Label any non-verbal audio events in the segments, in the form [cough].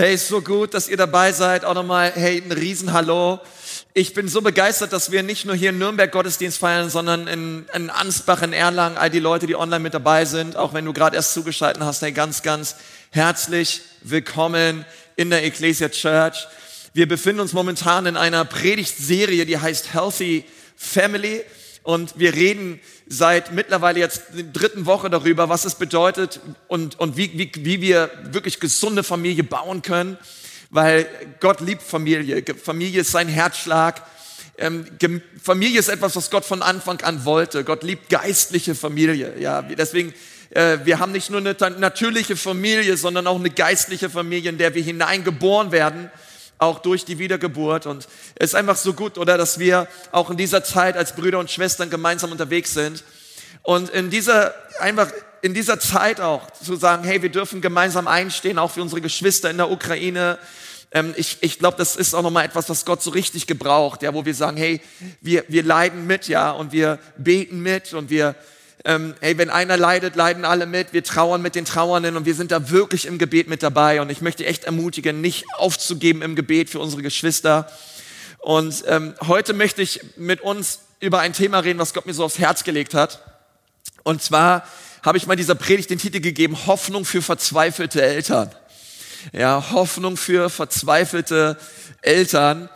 Hey, so gut, dass ihr dabei seid. Auch nochmal, hey, ein Riesenhallo. Ich bin so begeistert, dass wir nicht nur hier in Nürnberg Gottesdienst feiern, sondern in, in Ansbach, in Erlangen, all die Leute, die online mit dabei sind, auch wenn du gerade erst zugeschaltet hast, hey, ganz, ganz herzlich willkommen in der Ecclesia Church. Wir befinden uns momentan in einer Predigtserie, die heißt Healthy Family. Und wir reden seit mittlerweile jetzt der dritten Woche darüber, was es bedeutet und, und wie, wie, wie wir wirklich gesunde Familie bauen können, weil Gott liebt Familie. Familie ist sein Herzschlag. Ähm, Familie ist etwas, was Gott von Anfang an wollte. Gott liebt geistliche Familie. Ja, deswegen, äh, wir haben nicht nur eine natürliche Familie, sondern auch eine geistliche Familie, in der wir hineingeboren werden auch durch die Wiedergeburt. Und es ist einfach so gut, oder, dass wir auch in dieser Zeit als Brüder und Schwestern gemeinsam unterwegs sind. Und in dieser, einfach in dieser Zeit auch zu sagen, hey, wir dürfen gemeinsam einstehen, auch für unsere Geschwister in der Ukraine. Ähm, ich ich glaube, das ist auch nochmal etwas, was Gott so richtig gebraucht, ja, wo wir sagen, hey, wir, wir leiden mit, ja, und wir beten mit und wir, ähm, hey, wenn einer leidet, leiden alle mit. Wir trauern mit den Trauernden und wir sind da wirklich im Gebet mit dabei. Und ich möchte echt ermutigen, nicht aufzugeben im Gebet für unsere Geschwister. Und ähm, heute möchte ich mit uns über ein Thema reden, was Gott mir so aufs Herz gelegt hat. Und zwar habe ich mal dieser Predigt den Titel gegeben, Hoffnung für verzweifelte Eltern. Ja, Hoffnung für verzweifelte Eltern.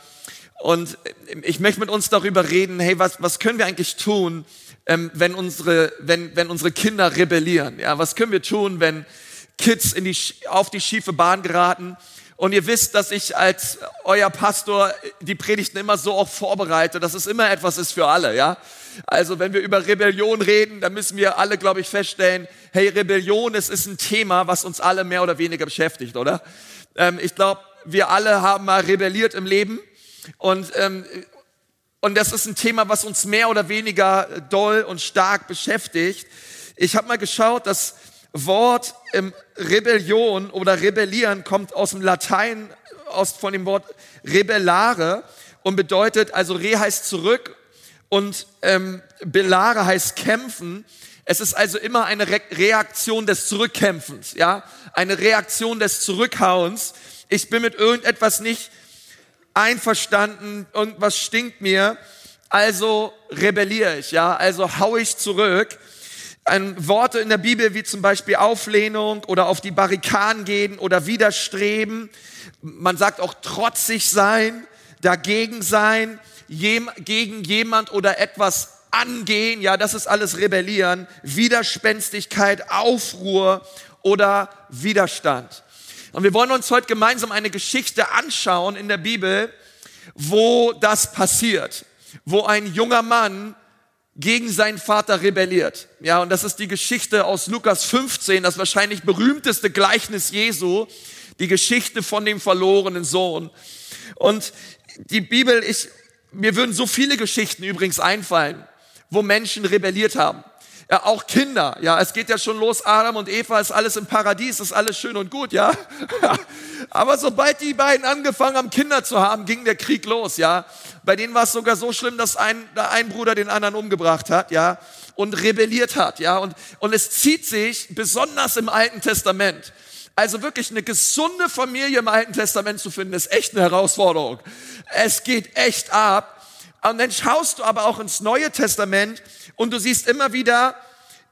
Und ich möchte mit uns darüber reden, hey, was, was können wir eigentlich tun, ähm, wenn, unsere, wenn, wenn unsere Kinder rebellieren? Ja, was können wir tun, wenn Kids in die, auf die schiefe Bahn geraten? Und ihr wisst, dass ich als euer Pastor die Predigten immer so auch vorbereite, dass es immer etwas ist für alle, ja? Also, wenn wir über Rebellion reden, dann müssen wir alle, glaube ich, feststellen, hey, Rebellion, es ist ein Thema, was uns alle mehr oder weniger beschäftigt, oder? Ähm, ich glaube, wir alle haben mal rebelliert im Leben und ähm, und das ist ein Thema, was uns mehr oder weniger doll und stark beschäftigt. Ich habe mal geschaut, das Wort ähm, Rebellion oder rebellieren kommt aus dem Latein, aus, von dem Wort rebellare und bedeutet, also re heißt zurück und ähm, bellare heißt kämpfen. Es ist also immer eine Re Reaktion des Zurückkämpfens, ja, eine Reaktion des Zurückhauens. Ich bin mit irgendetwas nicht einverstanden, irgendwas stinkt mir, also rebelliere ich, ja, also hau ich zurück. Ein Worte in der Bibel wie zum Beispiel Auflehnung oder auf die Barrikaden gehen oder widerstreben. Man sagt auch trotzig sein, dagegen sein, gegen jemand oder etwas angehen. Ja, das ist alles Rebellieren. Widerspenstigkeit, Aufruhr oder Widerstand. Und wir wollen uns heute gemeinsam eine Geschichte anschauen in der Bibel, wo das passiert, wo ein junger Mann gegen seinen Vater rebelliert. Ja, und das ist die Geschichte aus Lukas 15, das wahrscheinlich berühmteste Gleichnis Jesu, die Geschichte von dem verlorenen Sohn. Und die Bibel, ich, mir würden so viele Geschichten übrigens einfallen, wo Menschen rebelliert haben. Ja, auch Kinder, ja, es geht ja schon los, Adam und Eva ist alles im Paradies, ist alles schön und gut, ja. [laughs] Aber sobald die beiden angefangen haben, Kinder zu haben, ging der Krieg los, ja. Bei denen war es sogar so schlimm, dass ein, ein Bruder den anderen umgebracht hat, ja, und rebelliert hat, ja. Und, und es zieht sich besonders im Alten Testament. Also wirklich eine gesunde Familie im Alten Testament zu finden, ist echt eine Herausforderung. Es geht echt ab. Und dann schaust du aber auch ins Neue Testament und du siehst immer wieder,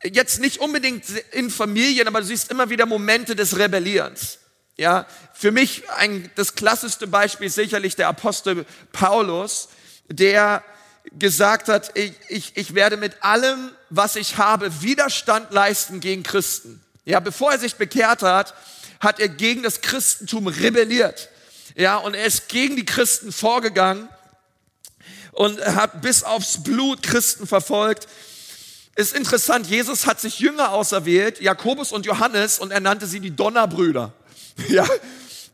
jetzt nicht unbedingt in Familien, aber du siehst immer wieder Momente des Rebellierens. Ja, für mich ein, das klassischste Beispiel ist sicherlich der Apostel Paulus, der gesagt hat, ich, ich, ich werde mit allem, was ich habe, Widerstand leisten gegen Christen. Ja, bevor er sich bekehrt hat, hat er gegen das Christentum rebelliert. Ja, und er ist gegen die Christen vorgegangen und hat bis aufs Blut Christen verfolgt. Ist interessant, Jesus hat sich Jünger auserwählt, Jakobus und Johannes, und er nannte sie die Donnerbrüder. [laughs] Ja,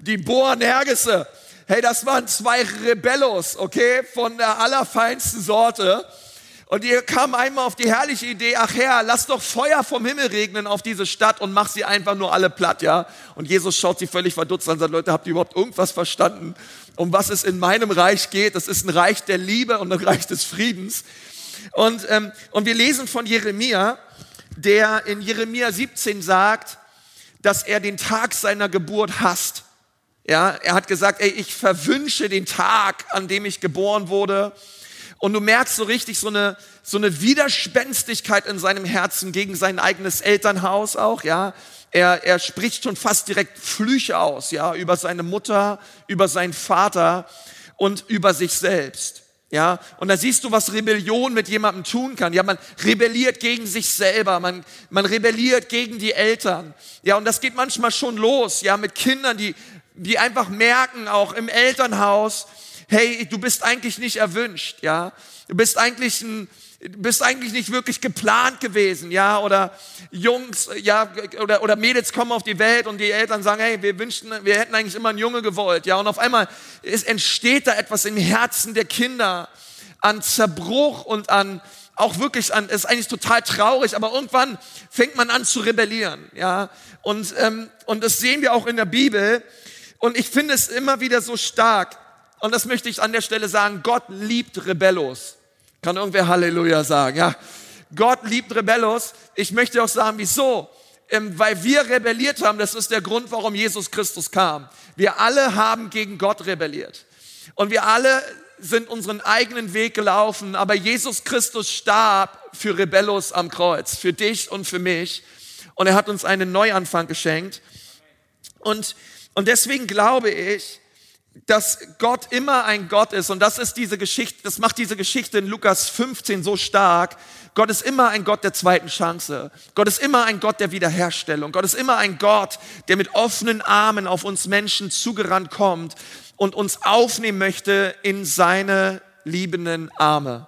die Boanergisse. Hey, das waren zwei Rebellos, okay, von der allerfeinsten Sorte. Und die kamen einmal auf die herrliche Idee, ach Herr, lass doch Feuer vom Himmel regnen auf diese Stadt und mach sie einfach nur alle platt, ja. Und Jesus schaut sie völlig verdutzt an und sagt, Leute, habt ihr überhaupt irgendwas verstanden? um was es in meinem Reich geht. Das ist ein Reich der Liebe und ein Reich des Friedens. Und, ähm, und wir lesen von Jeremia, der in Jeremia 17 sagt, dass er den Tag seiner Geburt hasst. Ja, er hat gesagt, ey, ich verwünsche den Tag, an dem ich geboren wurde. Und du merkst so richtig so eine, so eine Widerspenstigkeit in seinem Herzen gegen sein eigenes Elternhaus auch, ja. Er, er spricht schon fast direkt Flüche aus, ja, über seine Mutter, über seinen Vater und über sich selbst. Ja, und da siehst du, was Rebellion mit jemandem tun kann. Ja, man rebelliert gegen sich selber, man, man rebelliert gegen die Eltern. Ja, und das geht manchmal schon los, ja, mit Kindern, die, die einfach merken, auch im Elternhaus, hey, du bist eigentlich nicht erwünscht, ja. Du bist eigentlich ein, bist eigentlich nicht wirklich geplant gewesen, ja, oder Jungs, ja, oder, oder Mädels kommen auf die Welt und die Eltern sagen, hey, wir wünschten, wir hätten eigentlich immer einen Junge gewollt, ja, und auf einmal es entsteht da etwas im Herzen der Kinder an Zerbruch und an, auch wirklich an, ist eigentlich total traurig, aber irgendwann fängt man an zu rebellieren, ja, und, ähm, und das sehen wir auch in der Bibel, und ich finde es immer wieder so stark, und das möchte ich an der Stelle sagen, Gott liebt Rebellos. Kann irgendwer Halleluja sagen? Ja. Gott liebt Rebellos. Ich möchte auch sagen, wieso? Ähm, weil wir rebelliert haben, das ist der Grund, warum Jesus Christus kam. Wir alle haben gegen Gott rebelliert. Und wir alle sind unseren eigenen Weg gelaufen, aber Jesus Christus starb für Rebellos am Kreuz, für dich und für mich. Und er hat uns einen Neuanfang geschenkt. Und, und deswegen glaube ich, dass Gott immer ein Gott ist und das ist diese Geschichte, das macht diese Geschichte in Lukas 15 so stark. Gott ist immer ein Gott der zweiten Chance. Gott ist immer ein Gott der Wiederherstellung. Gott ist immer ein Gott, der mit offenen Armen auf uns Menschen zugerannt kommt und uns aufnehmen möchte in seine liebenden Arme.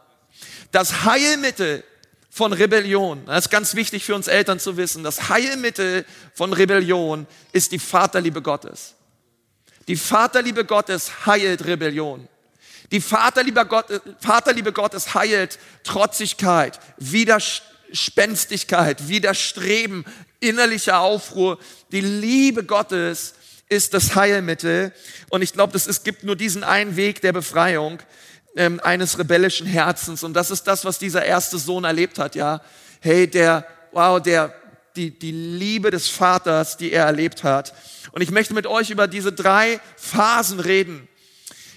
Das Heilmittel von Rebellion, das ist ganz wichtig für uns Eltern zu wissen, das Heilmittel von Rebellion ist die Vaterliebe Gottes. Die Vaterliebe Gottes heilt Rebellion. Die Vaterliebe, Gott, Vaterliebe Gottes heilt Trotzigkeit, Widerspenstigkeit, Widerstreben, innerlicher Aufruhr. Die Liebe Gottes ist das Heilmittel. Und ich glaube, es gibt nur diesen einen Weg der Befreiung ähm, eines rebellischen Herzens. Und das ist das, was dieser erste Sohn erlebt hat, ja. Hey, der, wow, der, die, die Liebe des Vaters, die er erlebt hat. Und ich möchte mit euch über diese drei Phasen reden,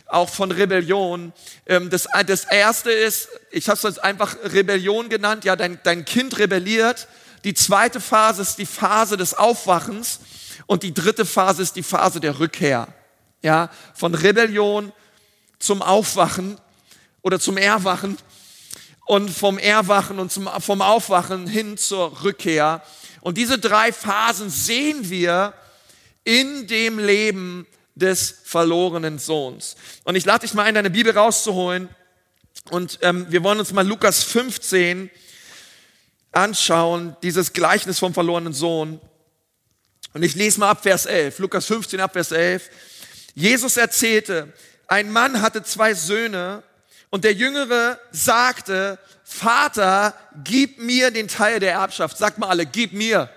auch von Rebellion. Ähm, das, das erste ist, ich habe es einfach Rebellion genannt, ja, dein, dein Kind rebelliert. Die zweite Phase ist die Phase des Aufwachens und die dritte Phase ist die Phase der Rückkehr. Ja, von Rebellion zum Aufwachen oder zum Erwachen und vom Erwachen und zum, vom Aufwachen hin zur Rückkehr. Und diese drei Phasen sehen wir in dem Leben des verlorenen Sohns. Und ich lade dich mal ein, deine Bibel rauszuholen. Und ähm, wir wollen uns mal Lukas 15 anschauen, dieses Gleichnis vom verlorenen Sohn. Und ich lese mal ab Vers 11, Lukas 15 ab Vers 11. Jesus erzählte, ein Mann hatte zwei Söhne und der Jüngere sagte, Vater, gib mir den Teil der Erbschaft. Sag mal alle, gib mir.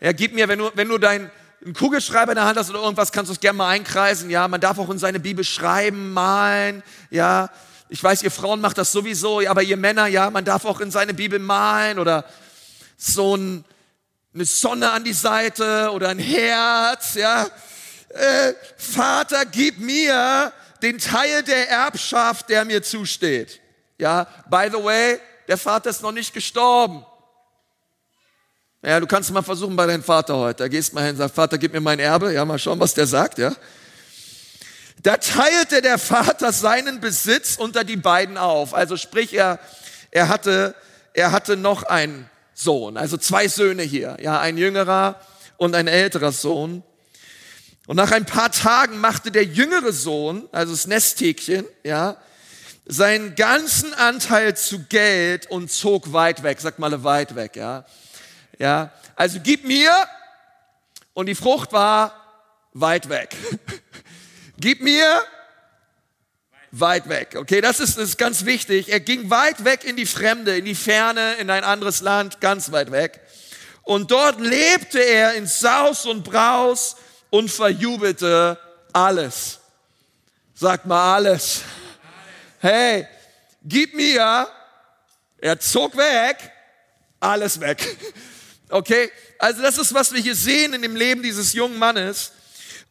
Ja, gib mir, wenn du, wenn du dein, einen Kugelschreiber in der Hand hast oder irgendwas, kannst du es gerne mal einkreisen. Ja, man darf auch in seine Bibel schreiben, malen. Ja, ich weiß, ihr Frauen macht das sowieso, aber ihr Männer, ja, man darf auch in seine Bibel malen oder so ein, eine Sonne an die Seite oder ein Herz, ja. Äh, Vater, gib mir den Teil der Erbschaft, der mir zusteht. Ja, by the way, der Vater ist noch nicht gestorben. Ja, du kannst mal versuchen bei deinem Vater heute. Da gehst mal hin und sagst, Vater, gib mir mein Erbe. Ja, mal schauen, was der sagt, ja. Da teilte der Vater seinen Besitz unter die beiden auf. Also sprich, er, er hatte, er hatte noch einen Sohn, also zwei Söhne hier. Ja, ein jüngerer und ein älterer Sohn. Und nach ein paar Tagen machte der jüngere Sohn, also das Nesthäkchen, ja, seinen ganzen Anteil zu Geld und zog weit weg. Sag mal weit weg, ja. Ja, also gib mir und die Frucht war weit weg. [laughs] gib mir weit weg. Okay, das ist, das ist ganz wichtig. Er ging weit weg in die Fremde, in die Ferne, in ein anderes Land, ganz weit weg. Und dort lebte er in Saus und Braus und verjubelte alles. Sagt mal alles. Hey, gib mir. Er zog weg, alles weg. Okay, also das ist, was wir hier sehen in dem Leben dieses jungen Mannes.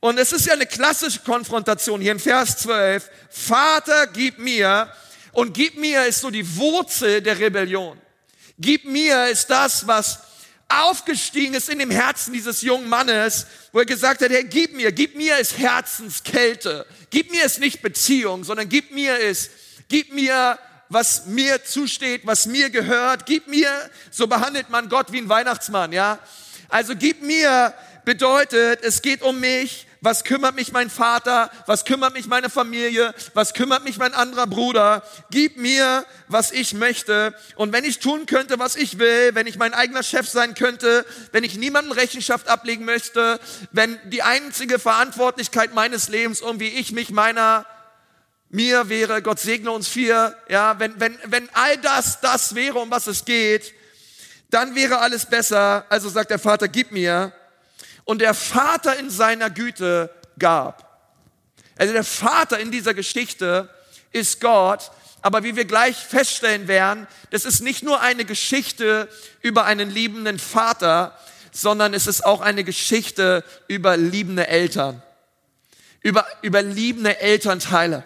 Und es ist ja eine klassische Konfrontation hier in Vers 12. Vater, gib mir. Und gib mir ist so die Wurzel der Rebellion. Gib mir ist das, was aufgestiegen ist in dem Herzen dieses jungen Mannes, wo er gesagt hat, hey, gib mir, gib mir ist Herzenskälte. Gib mir ist nicht Beziehung, sondern gib mir ist, gib mir, was mir zusteht, was mir gehört. Gib mir, so behandelt man Gott wie ein Weihnachtsmann, ja. Also gib mir bedeutet, es geht um mich, was kümmert mich mein Vater? Was kümmert mich meine Familie? Was kümmert mich mein anderer Bruder? Gib mir, was ich möchte. Und wenn ich tun könnte, was ich will, wenn ich mein eigener Chef sein könnte, wenn ich niemandem Rechenschaft ablegen möchte, wenn die einzige Verantwortlichkeit meines Lebens irgendwie ich mich meiner mir wäre, Gott segne uns vier, ja, wenn, wenn, wenn all das das wäre, um was es geht, dann wäre alles besser. Also sagt der Vater, gib mir. Und der Vater in seiner Güte gab. Also der Vater in dieser Geschichte ist Gott, aber wie wir gleich feststellen werden, das ist nicht nur eine Geschichte über einen liebenden Vater, sondern es ist auch eine Geschichte über liebende Eltern, über, über liebende Elternteile.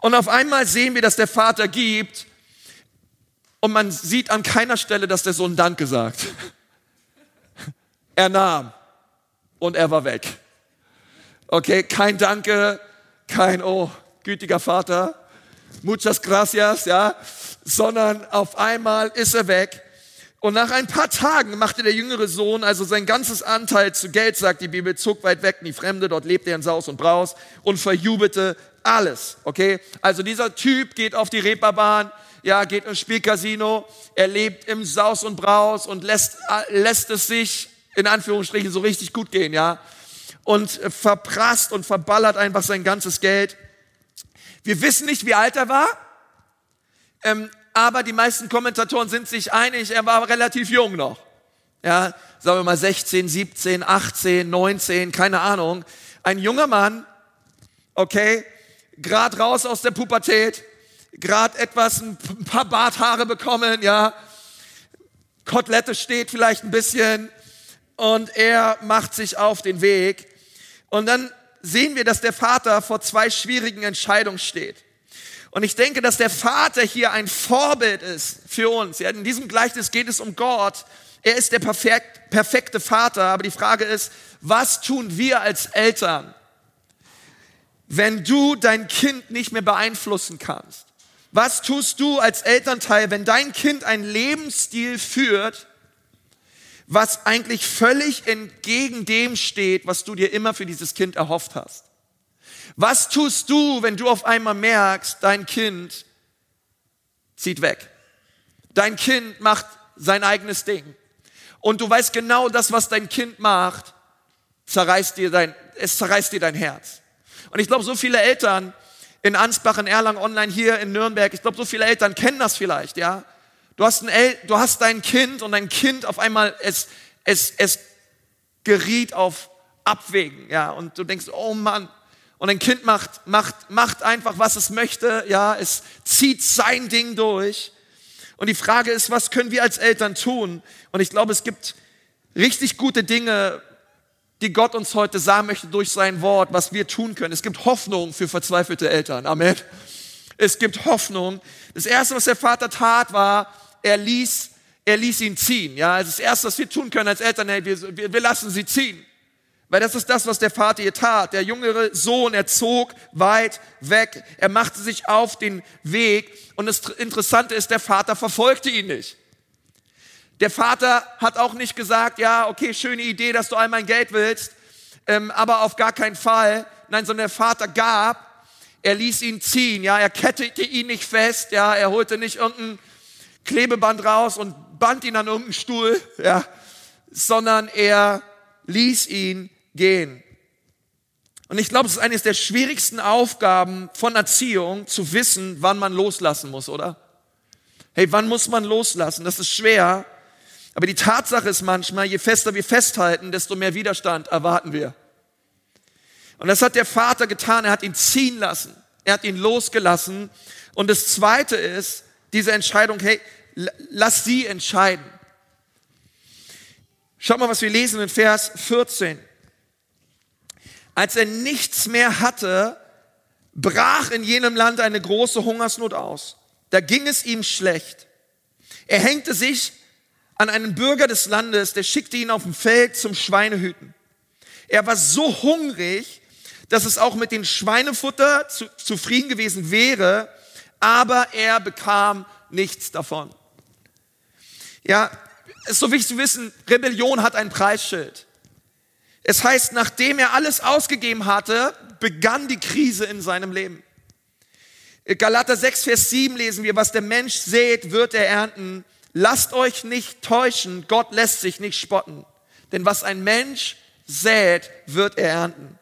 Und auf einmal sehen wir, dass der Vater gibt und man sieht an keiner Stelle, dass der Sohn Danke sagt. [laughs] Er nahm und er war weg. Okay, kein Danke, kein Oh, gütiger Vater, muchas gracias, ja, sondern auf einmal ist er weg. Und nach ein paar Tagen machte der jüngere Sohn also sein ganzes Anteil zu Geld, sagt die Bibel, zog weit weg in die Fremde, dort lebte er in Saus und Braus und verjubelte alles, okay? Also dieser Typ geht auf die Reeperbahn, ja, geht ins Spielcasino, er lebt im Saus und Braus und lässt, lässt es sich in Anführungsstrichen so richtig gut gehen, ja. Und verprasst und verballert einfach sein ganzes Geld. Wir wissen nicht, wie alt er war, ähm, aber die meisten Kommentatoren sind sich einig, er war relativ jung noch. Ja, sagen wir mal 16, 17, 18, 19, keine Ahnung. Ein junger Mann, okay, gerade raus aus der Pubertät, gerade etwas, ein paar Barthaare bekommen, ja. Kotelette steht vielleicht ein bisschen, und er macht sich auf den Weg. Und dann sehen wir, dass der Vater vor zwei schwierigen Entscheidungen steht. Und ich denke, dass der Vater hier ein Vorbild ist für uns. In diesem Gleichnis geht es um Gott. Er ist der perfekt, perfekte Vater. Aber die Frage ist, was tun wir als Eltern, wenn du dein Kind nicht mehr beeinflussen kannst? Was tust du als Elternteil, wenn dein Kind einen Lebensstil führt, was eigentlich völlig entgegen dem steht, was du dir immer für dieses Kind erhofft hast. Was tust du, wenn du auf einmal merkst, dein Kind zieht weg? Dein Kind macht sein eigenes Ding. Und du weißt genau, das, was dein Kind macht, zerreißt dir dein, es zerreißt dir dein Herz. Und ich glaube, so viele Eltern in Ansbach, in Erlangen, online hier in Nürnberg, ich glaube, so viele Eltern kennen das vielleicht, ja. Du hast, ein El du hast dein Kind und dein Kind auf einmal, es, es, es geriet auf Abwägen, ja, und du denkst, oh Mann, und dein Kind macht, macht, macht einfach, was es möchte, ja, es zieht sein Ding durch. Und die Frage ist, was können wir als Eltern tun? Und ich glaube, es gibt richtig gute Dinge, die Gott uns heute sagen möchte durch sein Wort, was wir tun können. Es gibt Hoffnung für verzweifelte Eltern. Amen. Es gibt Hoffnung. Das erste, was der Vater tat, war, er ließ, er ließ ihn ziehen. Ja, also das erste, was wir tun können als Eltern, hey, wir, wir, wir lassen sie ziehen. Weil das ist das, was der Vater hier tat. Der jüngere Sohn, er zog weit weg. Er machte sich auf den Weg. Und das Interessante ist, der Vater verfolgte ihn nicht. Der Vater hat auch nicht gesagt, ja, okay, schöne Idee, dass du all mein Geld willst, ähm, aber auf gar keinen Fall. Nein, sondern der Vater gab, er ließ ihn ziehen, ja, er kettete ihn nicht fest, ja, er holte nicht irgendein Klebeband raus und band ihn an irgendeinen Stuhl, ja, sondern er ließ ihn gehen. Und ich glaube, es ist eines der schwierigsten Aufgaben von Erziehung, zu wissen, wann man loslassen muss, oder? Hey, wann muss man loslassen? Das ist schwer. Aber die Tatsache ist manchmal, je fester wir festhalten, desto mehr Widerstand erwarten wir. Und das hat der Vater getan. Er hat ihn ziehen lassen. Er hat ihn losgelassen. Und das Zweite ist, diese Entscheidung, hey, lass sie entscheiden. Schau mal, was wir lesen in Vers 14. als er nichts mehr hatte, brach in jenem Land eine große Hungersnot aus. Da ging es ihm schlecht. Er hängte sich an einen Bürger des Landes, der schickte ihn auf dem Feld zum Schweinehüten. Er war so hungrig, dass es auch mit dem Schweinefutter zu, zufrieden gewesen wäre, aber er bekam nichts davon. Ja, ist so wichtig zu wissen, Rebellion hat ein Preisschild. Es heißt, nachdem er alles ausgegeben hatte, begann die Krise in seinem Leben. Galater 6, Vers 7 lesen wir, was der Mensch sät, wird er ernten. Lasst euch nicht täuschen, Gott lässt sich nicht spotten. Denn was ein Mensch sät, wird er ernten.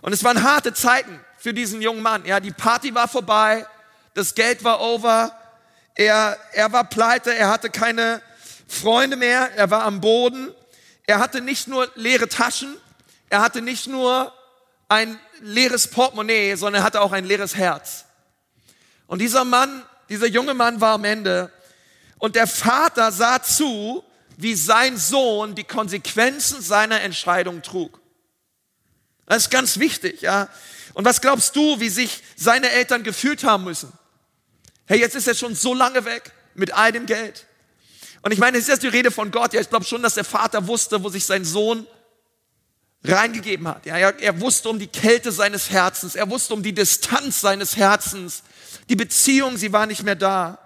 Und es waren harte Zeiten für diesen jungen Mann. Ja, die Party war vorbei, das Geld war over, er, er war pleite, er hatte keine Freunde mehr, er war am Boden. Er hatte nicht nur leere Taschen, er hatte nicht nur ein leeres Portemonnaie, sondern er hatte auch ein leeres Herz. Und dieser Mann, dieser junge Mann war am Ende und der Vater sah zu, wie sein Sohn die Konsequenzen seiner Entscheidung trug. Das ist ganz wichtig, ja. Und was glaubst du, wie sich seine Eltern gefühlt haben müssen? Hey, jetzt ist er schon so lange weg mit all dem Geld. Und ich meine, es ist jetzt die Rede von Gott. Ja, ich glaube schon, dass der Vater wusste, wo sich sein Sohn reingegeben hat. Ja, er, er wusste um die Kälte seines Herzens. Er wusste um die Distanz seines Herzens. Die Beziehung, sie war nicht mehr da.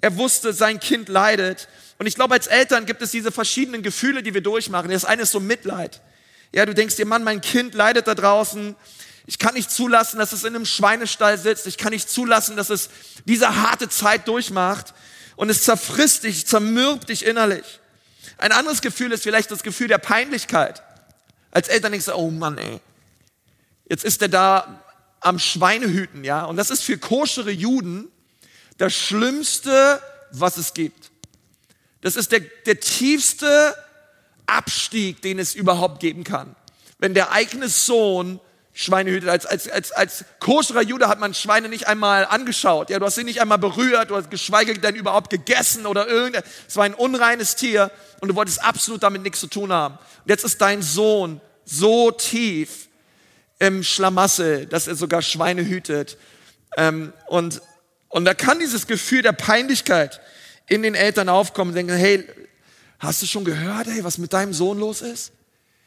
Er wusste, sein Kind leidet. Und ich glaube, als Eltern gibt es diese verschiedenen Gefühle, die wir durchmachen. Das eine ist so Mitleid. Ja, du denkst dir, Mann, mein Kind leidet da draußen. Ich kann nicht zulassen, dass es in einem Schweinestall sitzt. Ich kann nicht zulassen, dass es diese harte Zeit durchmacht und es zerfrisst dich, zermürbt dich innerlich. Ein anderes Gefühl ist vielleicht das Gefühl der Peinlichkeit. Als Eltern denkst du, oh Mann, ey, jetzt ist er da am Schweinehüten, ja. Und das ist für koschere Juden das Schlimmste, was es gibt. Das ist der, der tiefste Abstieg, den es überhaupt geben kann. Wenn der eigene Sohn Schweine hütet. Als, als, als, als koscherer Jude hat man Schweine nicht einmal angeschaut. Ja, du hast sie nicht einmal berührt, du hast geschweige denn überhaupt gegessen oder irgendein. Es war ein unreines Tier und du wolltest absolut damit nichts zu tun haben. Und jetzt ist dein Sohn so tief im Schlamassel, dass er sogar Schweine hütet. Ähm, und, und da kann dieses Gefühl der Peinlichkeit in den Eltern aufkommen und denken, hey, hast du schon gehört, hey, was mit deinem Sohn los ist?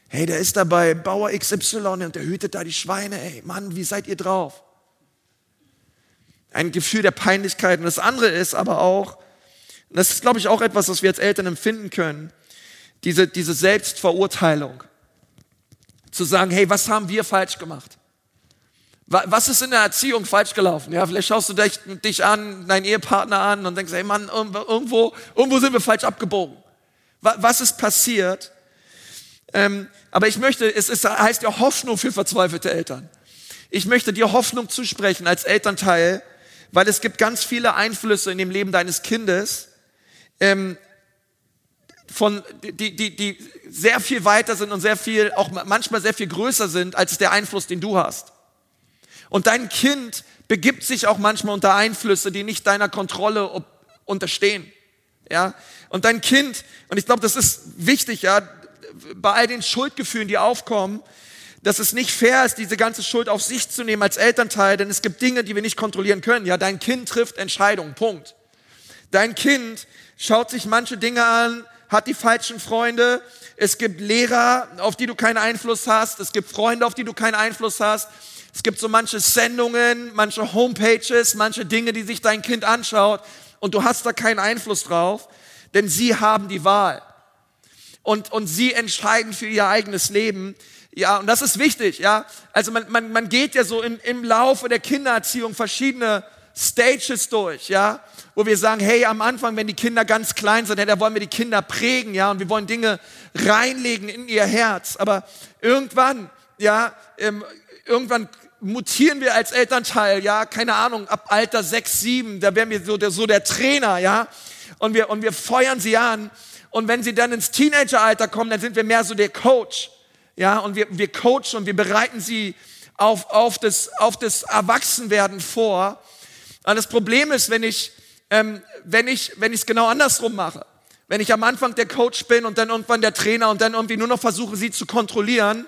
Hey, der ist da bei Bauer XY und der hütet da die Schweine. Ey, Mann, wie seid ihr drauf? Ein Gefühl der Peinlichkeit. Und das andere ist aber auch, das ist, glaube ich, auch etwas, was wir als Eltern empfinden können, diese, diese Selbstverurteilung. Zu sagen, hey, was haben wir falsch gemacht? Was ist in der Erziehung falsch gelaufen? Ja, vielleicht schaust du dich, dich an, deinen Ehepartner an und denkst, hey Mann, irgendwo, irgendwo sind wir falsch abgebogen. Was ist passiert? Ähm, aber ich möchte, es ist, heißt ja Hoffnung für verzweifelte Eltern. Ich möchte dir Hoffnung zusprechen als Elternteil, weil es gibt ganz viele Einflüsse in dem Leben deines Kindes, ähm, von, die, die, die sehr viel weiter sind und sehr viel, auch manchmal sehr viel größer sind als der Einfluss, den du hast. Und dein Kind begibt sich auch manchmal unter Einflüsse, die nicht deiner Kontrolle unterstehen. Ja, und dein Kind, und ich glaube, das ist wichtig, ja, bei all den Schuldgefühlen, die aufkommen, dass es nicht fair ist, diese ganze Schuld auf sich zu nehmen als Elternteil, denn es gibt Dinge, die wir nicht kontrollieren können. Ja, dein Kind trifft Entscheidungen, Punkt. Dein Kind schaut sich manche Dinge an, hat die falschen Freunde. Es gibt Lehrer, auf die du keinen Einfluss hast. Es gibt Freunde, auf die du keinen Einfluss hast. Es gibt so manche Sendungen, manche Homepages, manche Dinge, die sich dein Kind anschaut und du hast da keinen Einfluss drauf, denn sie haben die Wahl und, und sie entscheiden für ihr eigenes Leben. Ja, und das ist wichtig, ja. Also man, man, man geht ja so in, im Laufe der Kindererziehung verschiedene Stages durch, ja, wo wir sagen, hey, am Anfang, wenn die Kinder ganz klein sind, hey, da wollen wir die Kinder prägen, ja, und wir wollen Dinge reinlegen in ihr Herz. Aber irgendwann, ja, ähm, irgendwann mutieren wir als Elternteil, ja, keine Ahnung, ab Alter sechs, sieben, da werden wir so der, so der Trainer, ja, und wir, und wir feuern sie an und wenn sie dann ins Teenageralter kommen, dann sind wir mehr so der Coach. Ja, und wir, wir coachen und wir bereiten sie auf, auf, das, auf das Erwachsenwerden vor. Und das Problem ist, wenn ich, ähm, wenn ich, wenn ich es genau andersrum mache. Wenn ich am Anfang der Coach bin und dann irgendwann der Trainer und dann irgendwie nur noch versuche, sie zu kontrollieren,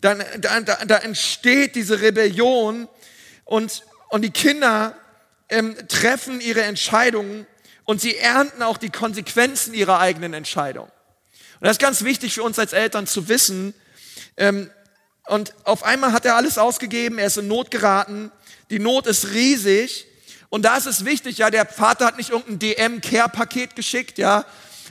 dann, da, da, da entsteht diese Rebellion und, und die Kinder ähm, treffen ihre Entscheidungen und sie ernten auch die Konsequenzen ihrer eigenen Entscheidung. Und das ist ganz wichtig für uns als Eltern zu wissen. Ähm, und auf einmal hat er alles ausgegeben, er ist in Not geraten, die Not ist riesig. Und da ist es wichtig, ja, der Vater hat nicht irgendein DM-Care-Paket geschickt, ja,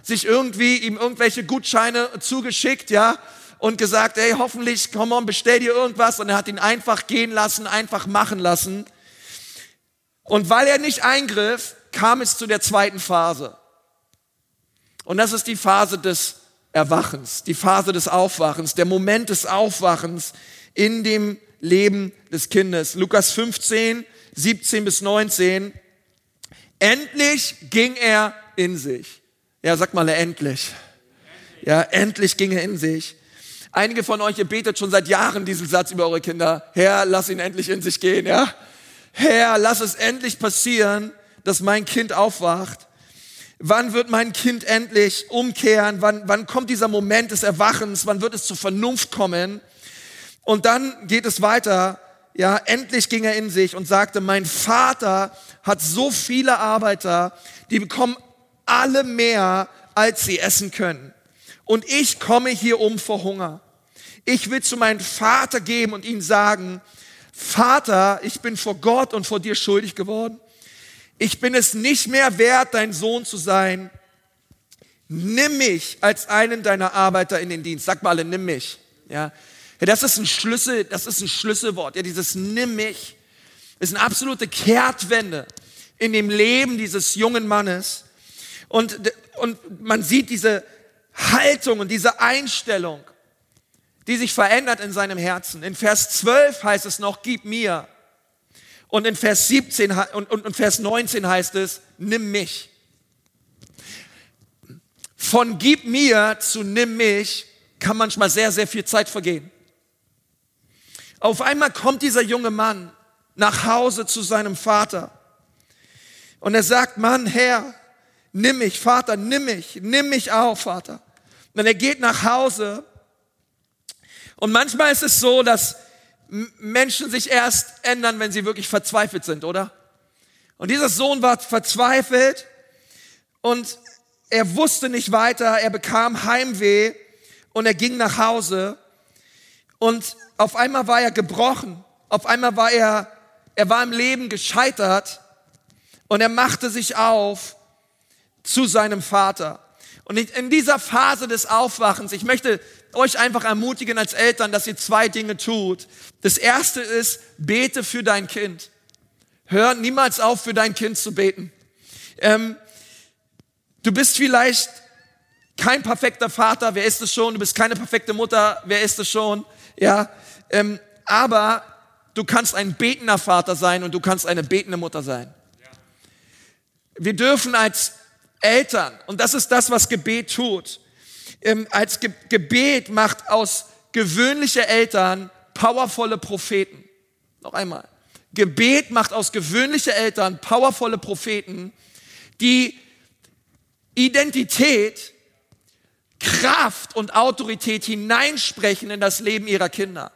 sich irgendwie ihm irgendwelche Gutscheine zugeschickt, ja, und gesagt, ey, hoffentlich, komm on, bestell dir irgendwas. Und er hat ihn einfach gehen lassen, einfach machen lassen. Und weil er nicht eingriff, kam es zu der zweiten Phase. Und das ist die Phase des Erwachens, die Phase des Aufwachens, der Moment des Aufwachens in dem Leben des Kindes. Lukas 15, 17 bis 19. Endlich ging er in sich. Ja, sag mal endlich. Ja, endlich ging er in sich. Einige von euch, ihr betet schon seit Jahren diesen Satz über eure Kinder. Herr, lass ihn endlich in sich gehen, ja? Herr, lass es endlich passieren, dass mein Kind aufwacht. Wann wird mein Kind endlich umkehren? Wann, wann kommt dieser Moment des Erwachens? Wann wird es zur Vernunft kommen? Und dann geht es weiter. Ja, endlich ging er in sich und sagte, mein Vater hat so viele Arbeiter, die bekommen alle mehr, als sie essen können und ich komme hier um vor Hunger. Ich will zu meinem Vater geben und ihm sagen, Vater, ich bin vor Gott und vor dir schuldig geworden. Ich bin es nicht mehr wert, dein Sohn zu sein. Nimm mich als einen deiner Arbeiter in den Dienst. Sag mal alle, nimm mich. Ja. ja das ist ein Schlüssel, das ist ein Schlüsselwort. Ja, dieses nimm mich ist eine absolute Kehrtwende in dem Leben dieses jungen Mannes. Und, und man sieht diese, Haltung und diese Einstellung, die sich verändert in seinem Herzen. In Vers 12 heißt es noch, gib mir. Und in Vers 17 und, und, und Vers 19 heißt es, nimm mich. Von gib mir zu nimm mich kann manchmal sehr, sehr viel Zeit vergehen. Auf einmal kommt dieser junge Mann nach Hause zu seinem Vater und er sagt, Mann, Herr, nimm mich, Vater, nimm mich, nimm mich auf, Vater. Und er geht nach Hause. Und manchmal ist es so, dass Menschen sich erst ändern, wenn sie wirklich verzweifelt sind, oder? Und dieser Sohn war verzweifelt und er wusste nicht weiter, er bekam Heimweh und er ging nach Hause und auf einmal war er gebrochen, auf einmal war er, er war im Leben gescheitert und er machte sich auf zu seinem Vater. Und in dieser Phase des Aufwachens, ich möchte euch einfach ermutigen als Eltern, dass ihr zwei Dinge tut. Das erste ist, bete für dein Kind. Hör niemals auf, für dein Kind zu beten. Ähm, du bist vielleicht kein perfekter Vater, wer ist es schon? Du bist keine perfekte Mutter, wer ist es schon? Ja, ähm, aber du kannst ein betender Vater sein und du kannst eine betende Mutter sein. Wir dürfen als Eltern. Und das ist das, was Gebet tut. Ähm, als Ge Gebet macht aus gewöhnliche Eltern powervolle Propheten. Noch einmal. Gebet macht aus gewöhnliche Eltern powervolle Propheten, die Identität, Kraft und Autorität hineinsprechen in das Leben ihrer Kinder.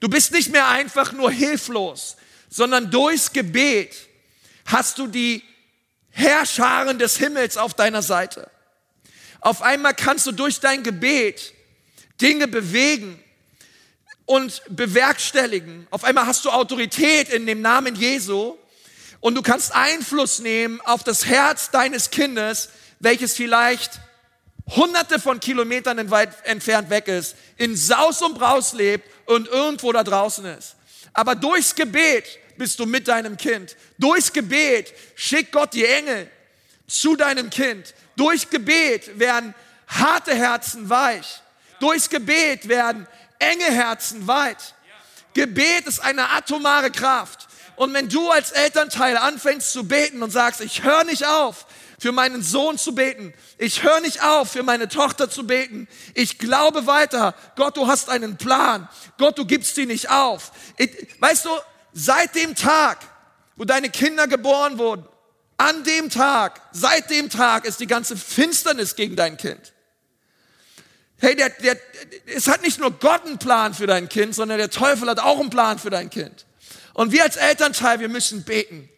Du bist nicht mehr einfach nur hilflos, sondern durchs Gebet hast du die Herrscharen des Himmels auf deiner Seite. Auf einmal kannst du durch dein Gebet Dinge bewegen und bewerkstelligen. Auf einmal hast du Autorität in dem Namen Jesu und du kannst Einfluss nehmen auf das Herz deines Kindes, welches vielleicht hunderte von Kilometern entfernt weg ist, in Saus und Braus lebt und irgendwo da draußen ist. Aber durchs Gebet bist du mit deinem Kind. Durchs Gebet schickt Gott die Engel zu deinem Kind. Durch Gebet werden harte Herzen weich. Durchs Gebet werden enge Herzen weit. Gebet ist eine atomare Kraft. Und wenn du als Elternteil anfängst zu beten und sagst, ich höre nicht auf, für meinen Sohn zu beten. Ich höre nicht auf, für meine Tochter zu beten. Ich glaube weiter. Gott, du hast einen Plan. Gott, du gibst sie nicht auf. Ich, weißt du, seit dem Tag, wo deine Kinder geboren wurden, an dem Tag, seit dem Tag ist die ganze Finsternis gegen dein Kind. Hey, der, der, es hat nicht nur Gott einen Plan für dein Kind, sondern der Teufel hat auch einen Plan für dein Kind. Und wir als Elternteil, wir müssen beten.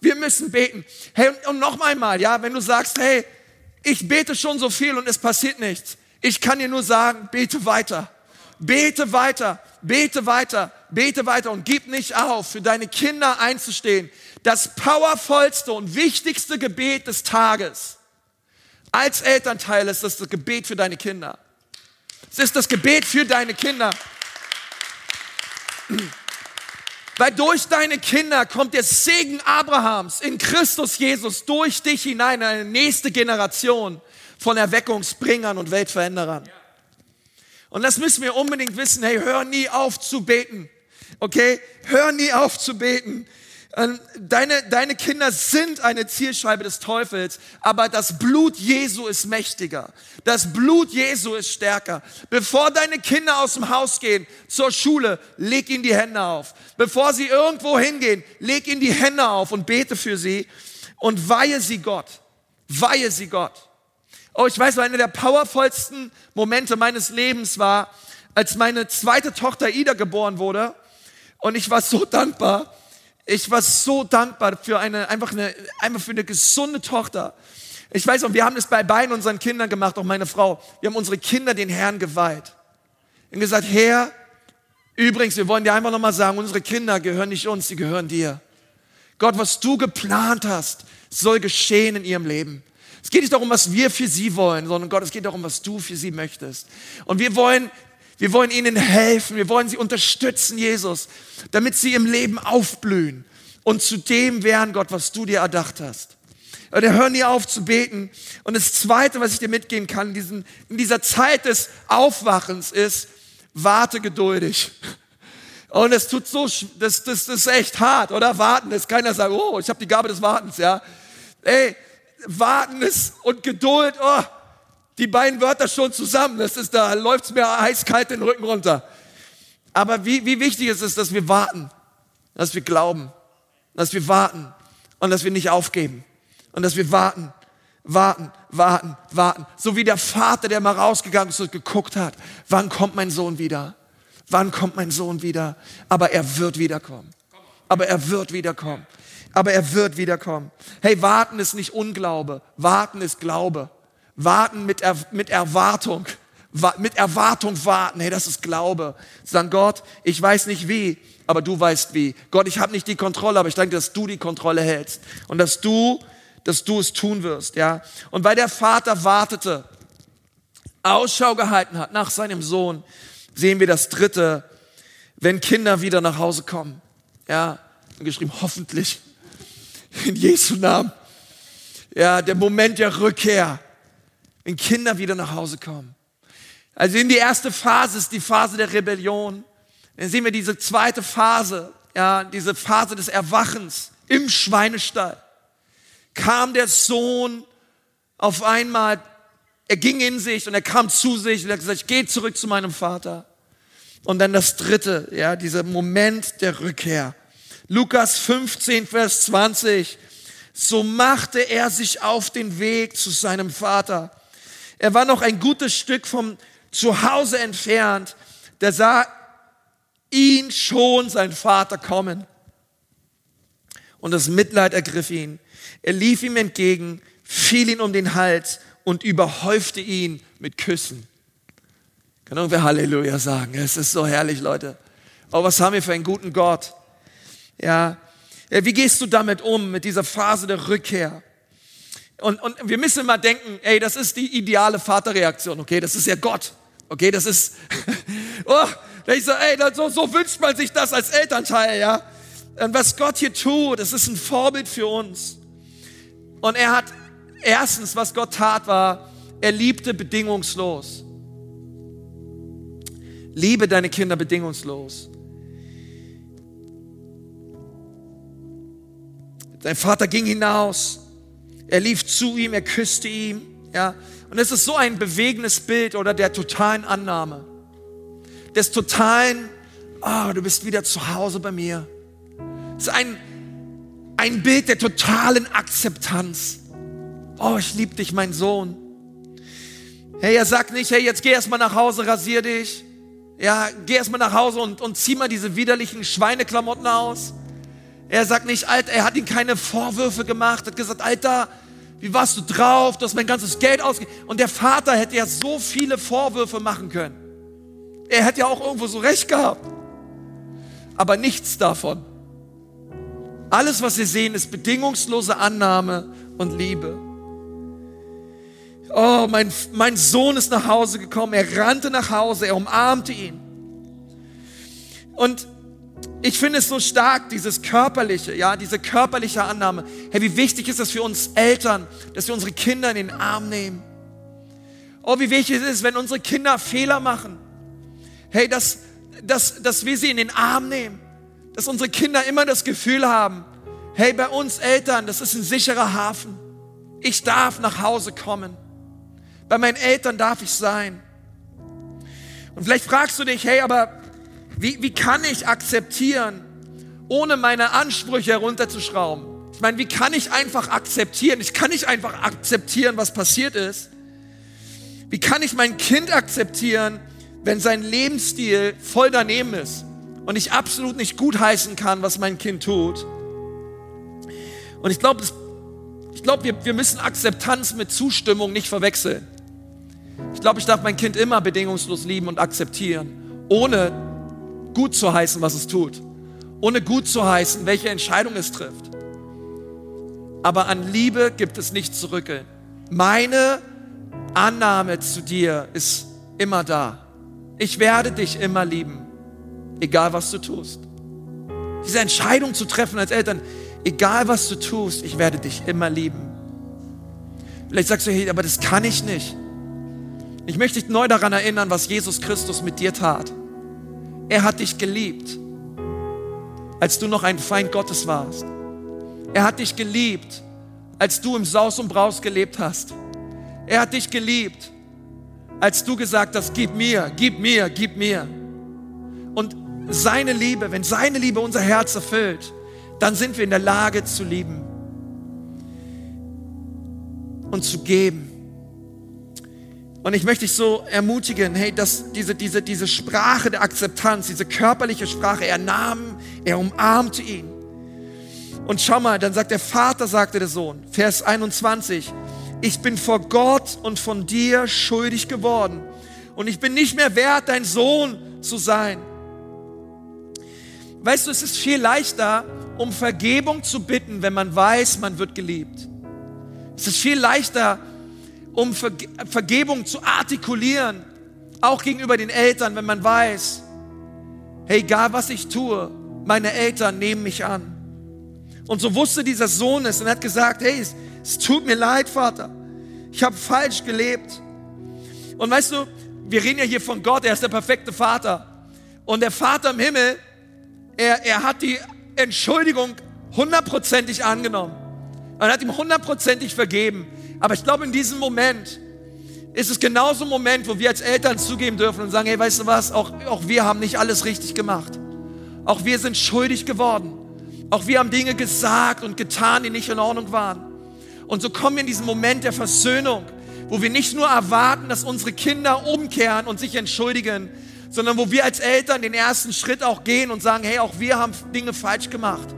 Wir müssen beten. Hey, und, und noch einmal, ja, wenn du sagst, hey, ich bete schon so viel und es passiert nichts. Ich kann dir nur sagen, bete weiter. Bete weiter, bete weiter, bete weiter und gib nicht auf, für deine Kinder einzustehen. Das powervollste und wichtigste Gebet des Tages als Elternteil ist das das Gebet für deine Kinder. Es ist das Gebet für deine Kinder. Weil durch deine Kinder kommt der Segen Abrahams in Christus Jesus durch dich hinein in eine nächste Generation von Erweckungsbringern und Weltveränderern. Und das müssen wir unbedingt wissen. Hey, hör nie auf zu beten. Okay? Hör nie auf zu beten. Ähm, deine, deine Kinder sind eine Zielscheibe des Teufels, aber das Blut Jesu ist mächtiger. Das Blut Jesu ist stärker. Bevor deine Kinder aus dem Haus gehen, zur Schule, leg ihnen die Hände auf. Bevor sie irgendwo hingehen, leg ihnen die Hände auf und bete für sie und weihe sie Gott. Weihe sie Gott. Oh, ich weiß, einer der powervollsten Momente meines Lebens war, als meine zweite Tochter Ida geboren wurde. Und ich war so dankbar, ich war so dankbar für eine, einfach eine, einfach für eine gesunde Tochter. Ich weiß auch, wir haben das bei beiden unseren Kindern gemacht, auch meine Frau. Wir haben unsere Kinder den Herrn geweiht. Und gesagt, Herr, übrigens, wir wollen dir einfach nochmal sagen, unsere Kinder gehören nicht uns, sie gehören dir. Gott, was du geplant hast, soll geschehen in ihrem Leben. Es geht nicht darum, was wir für sie wollen, sondern Gott, es geht darum, was du für sie möchtest. Und wir wollen wir wollen ihnen helfen, wir wollen sie unterstützen, Jesus, damit sie im Leben aufblühen und zu dem werden, Gott, was du dir erdacht hast. Und hör nie auf zu beten. Und das Zweite, was ich dir mitgeben kann in, diesen, in dieser Zeit des Aufwachens ist, warte geduldig. Und es tut so, das, das, das ist echt hart, oder? Warten ist, keiner sagt, oh, ich habe die Gabe des Wartens, ja. Ey, Warten ist und Geduld, oh, die beiden Wörter schon zusammen. Das ist, da läuft es mir eiskalt den Rücken runter. Aber wie, wie wichtig ist es, dass wir warten, dass wir glauben, dass wir warten und dass wir nicht aufgeben und dass wir warten, warten, warten, warten. So wie der Vater, der mal rausgegangen ist und geguckt hat, wann kommt mein Sohn wieder? Wann kommt mein Sohn wieder? Aber er wird wiederkommen. Aber er wird wiederkommen. Aber er wird wiederkommen. Hey, warten ist nicht Unglaube. Warten ist Glaube. Warten mit, er, mit Erwartung. Mit Erwartung warten. Hey, das ist Glaube. Sagen Gott, ich weiß nicht wie, aber du weißt wie. Gott, ich habe nicht die Kontrolle, aber ich danke, dass du die Kontrolle hältst und dass du, dass du es tun wirst, ja. Und weil der Vater wartete, Ausschau gehalten hat nach seinem Sohn, sehen wir das Dritte, wenn Kinder wieder nach Hause kommen, ja, geschrieben hoffentlich in Jesu Namen, ja, der Moment der Rückkehr wenn Kinder wieder nach Hause kommen. Also in die erste Phase ist die Phase der Rebellion. Dann sehen wir diese zweite Phase, ja, diese Phase des Erwachens im Schweinestall. Kam der Sohn auf einmal, er ging in sich und er kam zu sich und er hat gesagt, ich gehe zurück zu meinem Vater. Und dann das dritte, ja, dieser Moment der Rückkehr. Lukas 15, Vers 20. So machte er sich auf den Weg zu seinem Vater. Er war noch ein gutes Stück vom Zuhause entfernt. Da sah ihn schon sein Vater kommen. Und das Mitleid ergriff ihn. Er lief ihm entgegen, fiel ihn um den Hals und überhäufte ihn mit Küssen. Kann irgendwer Halleluja sagen? Es ist so herrlich, Leute. Oh, was haben wir für einen guten Gott? Ja. Wie gehst du damit um, mit dieser Phase der Rückkehr? Und, und wir müssen immer denken, ey, das ist die ideale Vaterreaktion, okay? Das ist ja Gott, okay? Das ist, [laughs] oh, ich so, ey, so, so wünscht man sich das als Elternteil, ja? Und was Gott hier tut, das ist ein Vorbild für uns. Und er hat, erstens, was Gott tat, war, er liebte bedingungslos. Liebe deine Kinder bedingungslos. Dein Vater ging hinaus er lief zu ihm, er küsste ihn, ja. Und es ist so ein bewegendes Bild oder der totalen Annahme. Des totalen, oh, du bist wieder zu Hause bei mir. Es ist ein, ein Bild der totalen Akzeptanz. Oh, ich liebe dich, mein Sohn. Hey, er sagt nicht, hey, jetzt geh erstmal nach Hause, rasier dich. Ja, geh erstmal nach Hause und, und zieh mal diese widerlichen Schweineklamotten aus. Er sagt nicht, Alter, er hat ihm keine Vorwürfe gemacht, hat gesagt, Alter, wie warst du drauf? Du hast mein ganzes Geld ausgegeben. Und der Vater hätte ja so viele Vorwürfe machen können. Er hätte ja auch irgendwo so recht gehabt. Aber nichts davon. Alles, was wir sehen, ist bedingungslose Annahme und Liebe. Oh, mein, mein Sohn ist nach Hause gekommen. Er rannte nach Hause, er umarmte ihn. Und ich finde es so stark, dieses körperliche, ja, diese körperliche Annahme. Hey, wie wichtig ist es für uns Eltern, dass wir unsere Kinder in den Arm nehmen. Oh, wie wichtig es ist, wenn unsere Kinder Fehler machen. Hey, dass, dass, dass wir sie in den Arm nehmen. Dass unsere Kinder immer das Gefühl haben, hey, bei uns Eltern, das ist ein sicherer Hafen. Ich darf nach Hause kommen. Bei meinen Eltern darf ich sein. Und vielleicht fragst du dich, hey, aber wie, wie kann ich akzeptieren, ohne meine Ansprüche herunterzuschrauben? Ich meine, wie kann ich einfach akzeptieren? Ich kann nicht einfach akzeptieren, was passiert ist. Wie kann ich mein Kind akzeptieren, wenn sein Lebensstil voll daneben ist und ich absolut nicht gutheißen kann, was mein Kind tut? Und ich glaube, ich glaube, wir, wir müssen Akzeptanz mit Zustimmung nicht verwechseln. Ich glaube, ich darf mein Kind immer bedingungslos lieben und akzeptieren, ohne gut zu heißen, was es tut, ohne gut zu heißen, welche Entscheidung es trifft. Aber an Liebe gibt es nichts zu rückeln. Meine Annahme zu dir ist immer da. Ich werde dich immer lieben, egal was du tust. Diese Entscheidung zu treffen als Eltern, egal was du tust, ich werde dich immer lieben. Vielleicht sagst du, hey, aber das kann ich nicht. Ich möchte dich neu daran erinnern, was Jesus Christus mit dir tat. Er hat dich geliebt, als du noch ein Feind Gottes warst. Er hat dich geliebt, als du im Saus und Braus gelebt hast. Er hat dich geliebt, als du gesagt hast, gib mir, gib mir, gib mir. Und seine Liebe, wenn seine Liebe unser Herz erfüllt, dann sind wir in der Lage zu lieben und zu geben. Und ich möchte dich so ermutigen, hey, dass diese, diese, diese Sprache der Akzeptanz, diese körperliche Sprache, er nahm, er umarmte ihn. Und schau mal, dann sagt der Vater, sagte der Sohn, Vers 21, ich bin vor Gott und von dir schuldig geworden. Und ich bin nicht mehr wert, dein Sohn zu sein. Weißt du, es ist viel leichter, um Vergebung zu bitten, wenn man weiß, man wird geliebt. Es ist viel leichter, um Verge Vergebung zu artikulieren, auch gegenüber den Eltern, wenn man weiß, hey, egal was ich tue, meine Eltern nehmen mich an. Und so wusste dieser Sohn es und hat gesagt, hey, es, es tut mir leid, Vater, ich habe falsch gelebt. Und weißt du, wir reden ja hier von Gott, er ist der perfekte Vater. Und der Vater im Himmel, er, er hat die Entschuldigung hundertprozentig angenommen. Er hat ihm hundertprozentig vergeben. Aber ich glaube, in diesem Moment ist es genauso ein Moment, wo wir als Eltern zugeben dürfen und sagen, hey, weißt du was, auch, auch wir haben nicht alles richtig gemacht. Auch wir sind schuldig geworden. Auch wir haben Dinge gesagt und getan, die nicht in Ordnung waren. Und so kommen wir in diesen Moment der Versöhnung, wo wir nicht nur erwarten, dass unsere Kinder umkehren und sich entschuldigen, sondern wo wir als Eltern den ersten Schritt auch gehen und sagen, hey, auch wir haben Dinge falsch gemacht.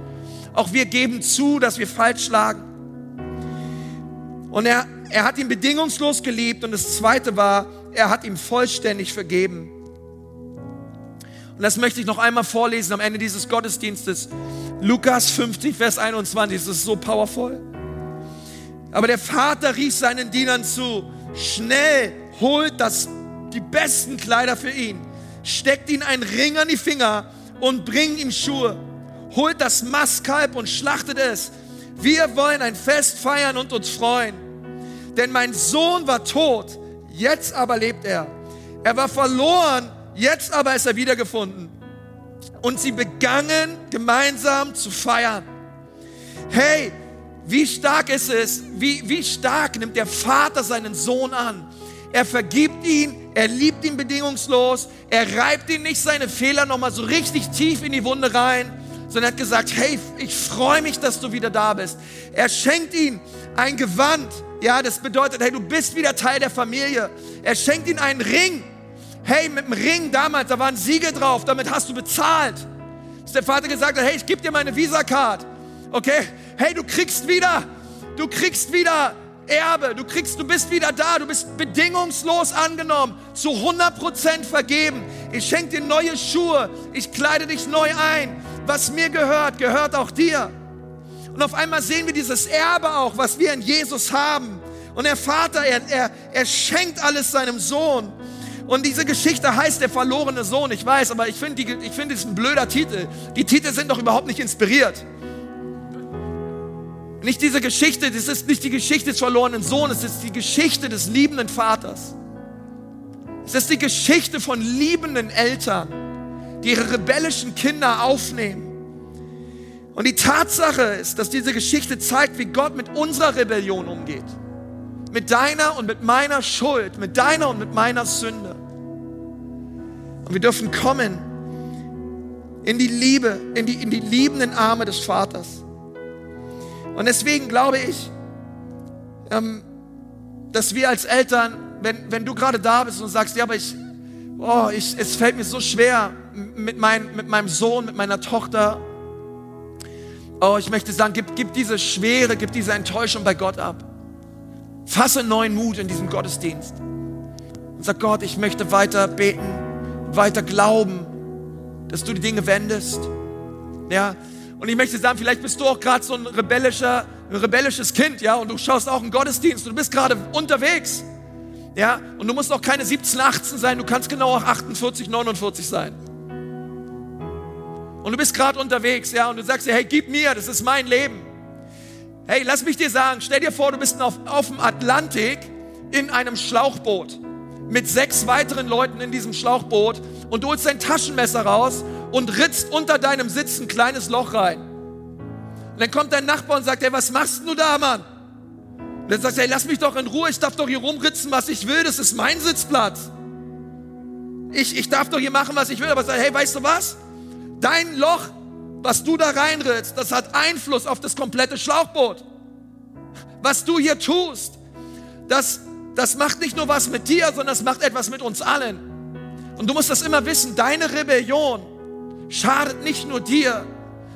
Auch wir geben zu, dass wir falsch lagen. Und er, er hat ihn bedingungslos geliebt. Und das Zweite war, er hat ihm vollständig vergeben. Und das möchte ich noch einmal vorlesen am Ende dieses Gottesdienstes. Lukas 50, Vers 21. Das ist so powerful. Aber der Vater rief seinen Dienern zu, schnell holt das, die besten Kleider für ihn, steckt ihn einen Ring an die Finger und bringt ihm Schuhe. Holt das Mastkalb und schlachtet es. Wir wollen ein Fest feiern und uns freuen. Denn mein Sohn war tot, jetzt aber lebt er. Er war verloren, jetzt aber ist er wiedergefunden. Und sie begannen gemeinsam zu feiern. Hey, wie stark ist es, wie, wie stark nimmt der Vater seinen Sohn an. Er vergibt ihn, er liebt ihn bedingungslos, er reibt ihn nicht seine Fehler nochmal so richtig tief in die Wunde rein, sondern er hat gesagt, hey, ich freue mich, dass du wieder da bist. Er schenkt ihm ein Gewand. Ja, das bedeutet, hey, du bist wieder Teil der Familie. Er schenkt ihm einen Ring. Hey, mit dem Ring damals, da waren Siegel drauf, damit hast du bezahlt. Dass der Vater gesagt hat, hey, ich gebe dir meine Visa-Card. Okay? Hey, du kriegst wieder, du kriegst wieder Erbe. Du kriegst, du bist wieder da. Du bist bedingungslos angenommen, zu 100% vergeben. Ich schenke dir neue Schuhe. Ich kleide dich neu ein. Was mir gehört, gehört auch dir. Und auf einmal sehen wir dieses Erbe auch, was wir in Jesus haben. Und der Vater, er, er, er schenkt alles seinem Sohn. Und diese Geschichte heißt der verlorene Sohn, ich weiß, aber ich finde, ich finde, es ist ein blöder Titel. Die Titel sind doch überhaupt nicht inspiriert. Nicht diese Geschichte, das ist nicht die Geschichte des verlorenen Sohnes, es ist die Geschichte des liebenden Vaters. Es ist die Geschichte von liebenden Eltern, die ihre rebellischen Kinder aufnehmen. Und die Tatsache ist, dass diese Geschichte zeigt, wie Gott mit unserer Rebellion umgeht. Mit deiner und mit meiner Schuld, mit deiner und mit meiner Sünde. Und wir dürfen kommen in die Liebe, in die, in die liebenden Arme des Vaters. Und deswegen glaube ich, ähm, dass wir als Eltern, wenn, wenn du gerade da bist und sagst, ja, aber ich, oh, ich, es fällt mir so schwer mit, mein, mit meinem Sohn, mit meiner Tochter. Oh, ich möchte sagen, gib, gib diese Schwere, gib diese Enttäuschung bei Gott ab. Fasse neuen Mut in diesem Gottesdienst. Und sag Gott, ich möchte weiter beten, weiter glauben, dass du die Dinge wendest. Ja, und ich möchte sagen, vielleicht bist du auch gerade so ein rebellischer, ein rebellisches Kind, ja, und du schaust auch einen Gottesdienst und du bist gerade unterwegs, ja, und du musst auch keine 17, 18 sein, du kannst genau auch 48, 49 sein. Und du bist gerade unterwegs, ja, und du sagst dir, hey, gib mir, das ist mein Leben. Hey, lass mich dir sagen, stell dir vor, du bist auf, auf dem Atlantik in einem Schlauchboot mit sechs weiteren Leuten in diesem Schlauchboot und du holst dein Taschenmesser raus und ritzt unter deinem Sitz ein kleines Loch rein. Und dann kommt dein Nachbar und sagt, hey, was machst du da, Mann? Und dann sagst du, hey, lass mich doch in Ruhe, ich darf doch hier rumritzen, was ich will, das ist mein Sitzplatz. Ich, ich darf doch hier machen, was ich will, aber sag, hey, weißt du was? Dein Loch, was du da reinritzt, das hat Einfluss auf das komplette Schlauchboot. Was du hier tust, das, das macht nicht nur was mit dir, sondern das macht etwas mit uns allen. Und du musst das immer wissen, deine Rebellion, schadet nicht nur dir,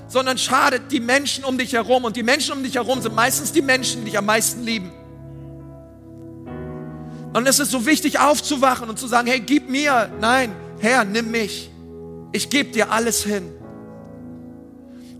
sondern schadet die Menschen um dich herum. Und die Menschen um dich herum sind meistens die Menschen, die dich am meisten lieben. Und es ist so wichtig aufzuwachen und zu sagen, hey, gib mir. Nein, Herr, nimm mich. Ich gebe dir alles hin.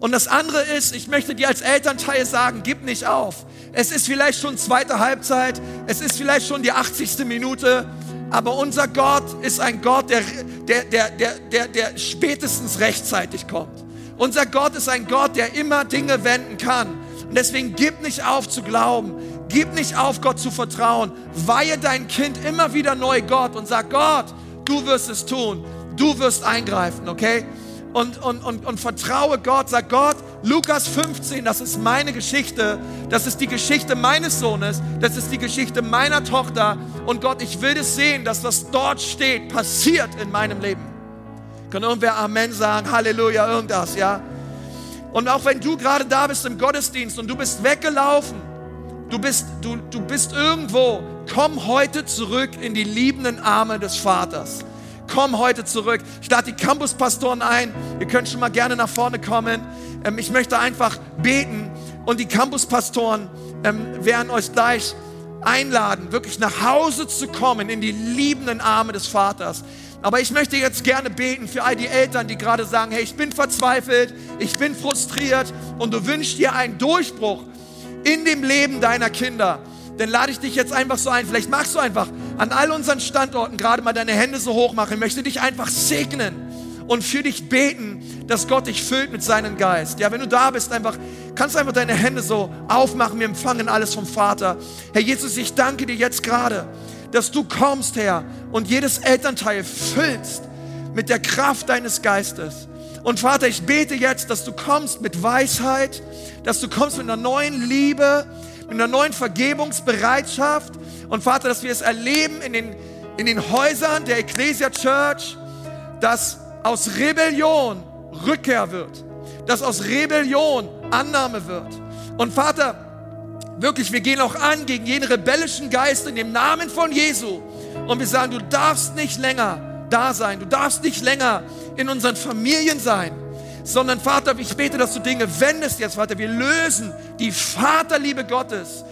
Und das andere ist, ich möchte dir als Elternteil sagen, gib nicht auf. Es ist vielleicht schon zweite Halbzeit, es ist vielleicht schon die 80. Minute, aber unser Gott ist ein Gott, der, der, der, der, der, der spätestens rechtzeitig kommt. Unser Gott ist ein Gott, der immer Dinge wenden kann. Und deswegen gib nicht auf zu glauben. Gib nicht auf, Gott zu vertrauen. Weihe dein Kind immer wieder neu Gott und sag, Gott, du wirst es tun. Du wirst eingreifen, okay? und, und, und, und vertraue Gott. Sag Gott, Lukas 15, das ist meine Geschichte. Das ist die Geschichte meines Sohnes. Das ist die Geschichte meiner Tochter. Und Gott, ich will es sehen, dass was dort steht, passiert in meinem Leben. Kann irgendwer Amen sagen? Halleluja, irgendwas, ja? Und auch wenn du gerade da bist im Gottesdienst und du bist weggelaufen, du bist, du, du bist irgendwo, komm heute zurück in die liebenden Arme des Vaters komm heute zurück. Ich lade die Campuspastoren ein. Ihr könnt schon mal gerne nach vorne kommen. Ähm, ich möchte einfach beten und die Campuspastoren ähm, werden euch gleich einladen, wirklich nach Hause zu kommen in die liebenden Arme des Vaters. Aber ich möchte jetzt gerne beten für all die Eltern, die gerade sagen, hey, ich bin verzweifelt, ich bin frustriert und du wünschst dir einen Durchbruch in dem Leben deiner Kinder dann lade ich dich jetzt einfach so ein. Vielleicht magst du einfach an all unseren Standorten gerade mal deine Hände so hoch machen. Ich möchte dich einfach segnen und für dich beten, dass Gott dich füllt mit seinem Geist. Ja, wenn du da bist, einfach, kannst einfach deine Hände so aufmachen. Wir empfangen alles vom Vater. Herr Jesus, ich danke dir jetzt gerade, dass du kommst, Herr, und jedes Elternteil füllst mit der Kraft deines Geistes. Und Vater, ich bete jetzt, dass du kommst mit Weisheit, dass du kommst mit einer neuen Liebe, mit einer neuen Vergebungsbereitschaft. Und Vater, dass wir es erleben in den, in den Häusern der Ecclesia Church, dass aus Rebellion Rückkehr wird. dass aus Rebellion Annahme wird. Und Vater, wirklich, wir gehen auch an gegen jeden rebellischen Geist in dem Namen von Jesu. Und wir sagen, du darfst nicht länger da sein, du darfst nicht länger in unseren Familien sein, sondern Vater, ich bete, dass du Dinge wendest jetzt, Vater. Wir lösen die Vaterliebe Gottes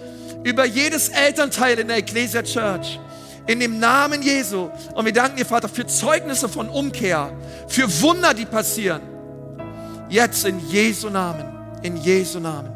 über jedes Elternteil in der Ecclesia Church. In dem Namen Jesu. Und wir danken dir, Vater, für Zeugnisse von Umkehr, für Wunder, die passieren. Jetzt in Jesu Namen. In Jesu Namen.